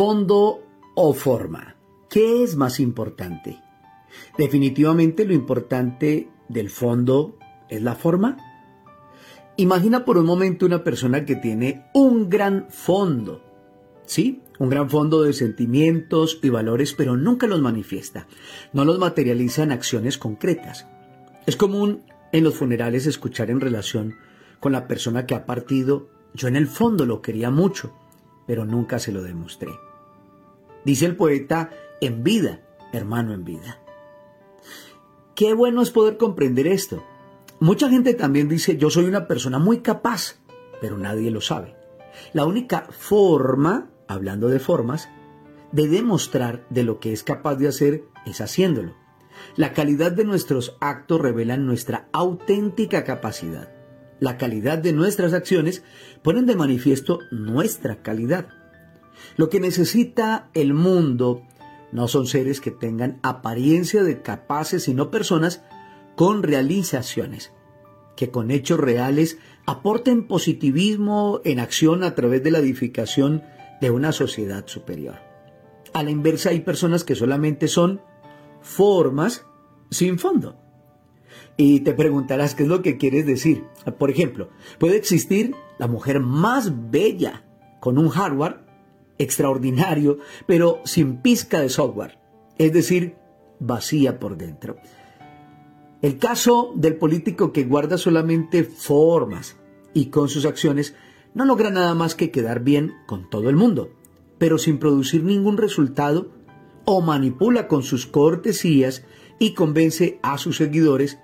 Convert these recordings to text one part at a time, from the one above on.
fondo o forma. ¿Qué es más importante? Definitivamente lo importante del fondo es la forma. Imagina por un momento una persona que tiene un gran fondo, ¿sí? Un gran fondo de sentimientos y valores, pero nunca los manifiesta, no los materializa en acciones concretas. Es común en los funerales escuchar en relación con la persona que ha partido, yo en el fondo lo quería mucho, pero nunca se lo demostré. Dice el poeta, en vida, hermano en vida. Qué bueno es poder comprender esto. Mucha gente también dice, yo soy una persona muy capaz, pero nadie lo sabe. La única forma, hablando de formas, de demostrar de lo que es capaz de hacer es haciéndolo. La calidad de nuestros actos revela nuestra auténtica capacidad. La calidad de nuestras acciones ponen de manifiesto nuestra calidad. Lo que necesita el mundo no son seres que tengan apariencia de capaces, sino personas con realizaciones, que con hechos reales aporten positivismo en acción a través de la edificación de una sociedad superior. A la inversa hay personas que solamente son formas sin fondo. Y te preguntarás qué es lo que quieres decir. Por ejemplo, puede existir la mujer más bella con un hardware extraordinario, pero sin pizca de software, es decir, vacía por dentro. El caso del político que guarda solamente formas y con sus acciones no logra nada más que quedar bien con todo el mundo, pero sin producir ningún resultado o manipula con sus cortesías y convence a sus seguidores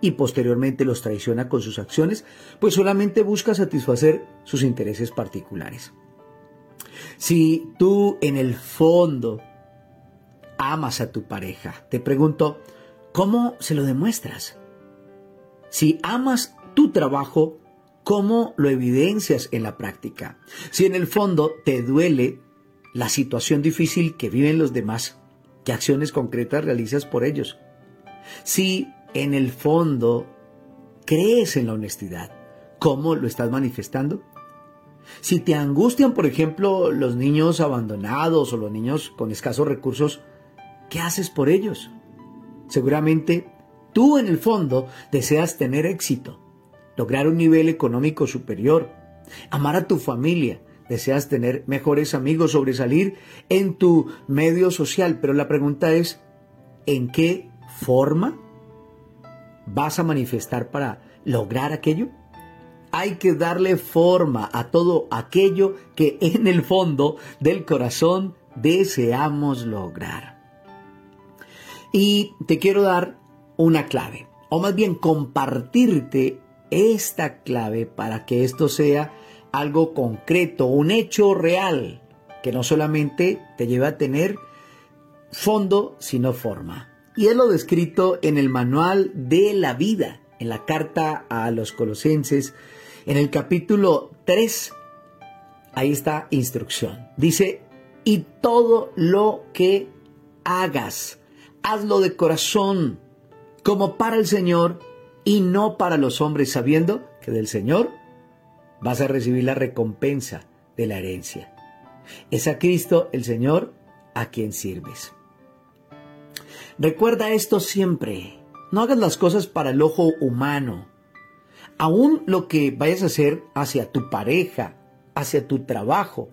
y posteriormente los traiciona con sus acciones, pues solamente busca satisfacer sus intereses particulares. Si tú en el fondo amas a tu pareja, te pregunto, ¿cómo se lo demuestras? Si amas tu trabajo, ¿cómo lo evidencias en la práctica? Si en el fondo te duele la situación difícil que viven los demás, ¿qué acciones concretas realizas por ellos? Si en el fondo crees en la honestidad, ¿cómo lo estás manifestando? Si te angustian, por ejemplo, los niños abandonados o los niños con escasos recursos, ¿qué haces por ellos? Seguramente tú en el fondo deseas tener éxito, lograr un nivel económico superior, amar a tu familia, deseas tener mejores amigos, sobresalir en tu medio social, pero la pregunta es, ¿en qué forma vas a manifestar para lograr aquello? Hay que darle forma a todo aquello que en el fondo del corazón deseamos lograr. Y te quiero dar una clave, o más bien compartirte esta clave para que esto sea algo concreto, un hecho real, que no solamente te lleve a tener fondo, sino forma. Y es lo descrito en el manual de la vida, en la carta a los colosenses, en el capítulo 3, ahí está instrucción. Dice, y todo lo que hagas, hazlo de corazón, como para el Señor y no para los hombres, sabiendo que del Señor vas a recibir la recompensa de la herencia. Es a Cristo el Señor a quien sirves. Recuerda esto siempre. No hagas las cosas para el ojo humano, aún lo que vayas a hacer hacia tu pareja, hacia tu trabajo,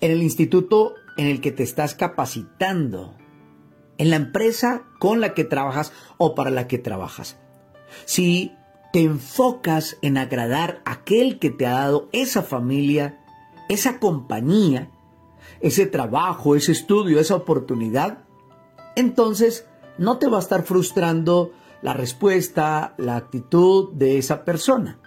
en el instituto en el que te estás capacitando, en la empresa con la que trabajas o para la que trabajas. Si te enfocas en agradar a aquel que te ha dado esa familia, esa compañía, ese trabajo, ese estudio, esa oportunidad, entonces no te va a estar frustrando la respuesta, la actitud de esa persona.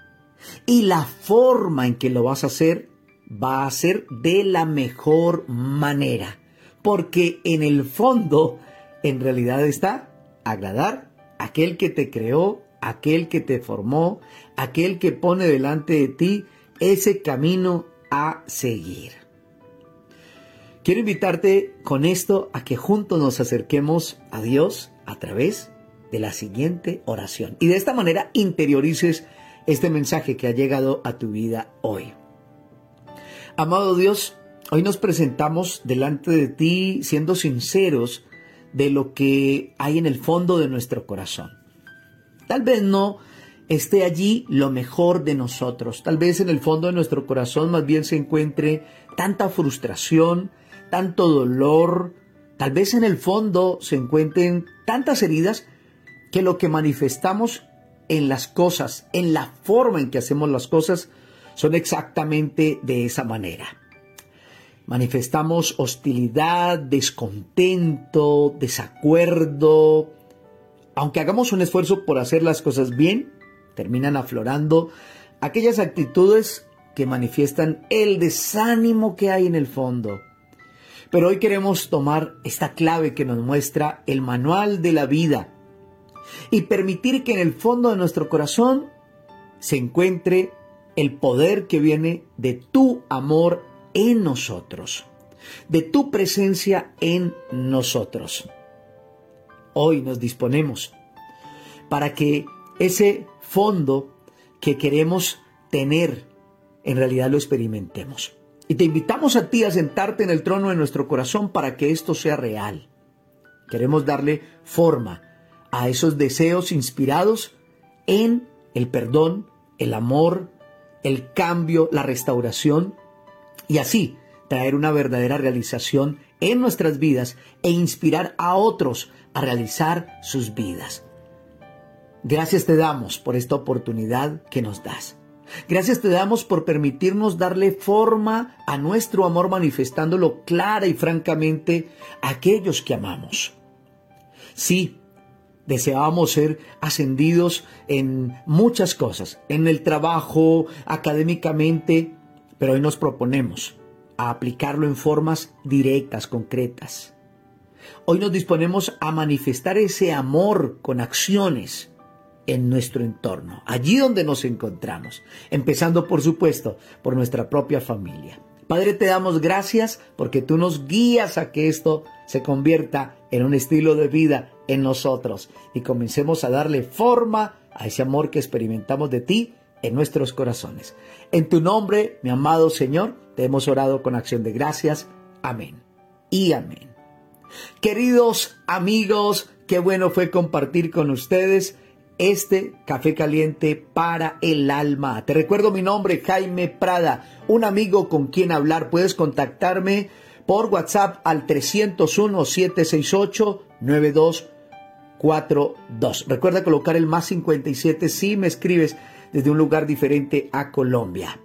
Y la forma en que lo vas a hacer va a ser de la mejor manera. Porque en el fondo, en realidad está agradar a aquel que te creó, aquel que te formó, aquel que pone delante de ti ese camino a seguir. Quiero invitarte con esto a que juntos nos acerquemos a Dios a través de la siguiente oración. Y de esta manera interiorices este mensaje que ha llegado a tu vida hoy. Amado Dios, Hoy nos presentamos delante de ti siendo sinceros de lo que hay en el fondo de nuestro corazón. Tal vez no esté allí lo mejor de nosotros. Tal vez en el fondo de nuestro corazón más bien se encuentre tanta frustración, tanto dolor, tal vez en el fondo se encuentren tantas heridas que lo que manifestamos en las cosas, en la forma en que hacemos las cosas, son exactamente de esa manera. Manifestamos hostilidad, descontento, desacuerdo. Aunque hagamos un esfuerzo por hacer las cosas bien, terminan aflorando aquellas actitudes que manifiestan el desánimo que hay en el fondo. Pero hoy queremos tomar esta clave que nos muestra el manual de la vida y permitir que en el fondo de nuestro corazón se encuentre el poder que viene de tu amor en nosotros, de tu presencia en nosotros. Hoy nos disponemos para que ese fondo que queremos tener, en realidad lo experimentemos. Y te invitamos a ti a sentarte en el trono de nuestro corazón para que esto sea real. Queremos darle forma a esos deseos inspirados en el perdón, el amor, el cambio, la restauración y así traer una verdadera realización en nuestras vidas e inspirar a otros a realizar sus vidas. Gracias te damos por esta oportunidad que nos das. Gracias te damos por permitirnos darle forma a nuestro amor manifestándolo clara y francamente a aquellos que amamos. Sí, Deseábamos ser ascendidos en muchas cosas, en el trabajo, académicamente, pero hoy nos proponemos a aplicarlo en formas directas, concretas. Hoy nos disponemos a manifestar ese amor con acciones en nuestro entorno, allí donde nos encontramos, empezando por supuesto por nuestra propia familia. Padre, te damos gracias porque tú nos guías a que esto se convierta en un estilo de vida en nosotros y comencemos a darle forma a ese amor que experimentamos de ti en nuestros corazones. En tu nombre, mi amado Señor, te hemos orado con acción de gracias. Amén. Y amén. Queridos amigos, qué bueno fue compartir con ustedes este café caliente para el alma. Te recuerdo mi nombre, Jaime Prada, un amigo con quien hablar. Puedes contactarme por WhatsApp al 301-768-9242. Recuerda colocar el más 57 si me escribes desde un lugar diferente a Colombia.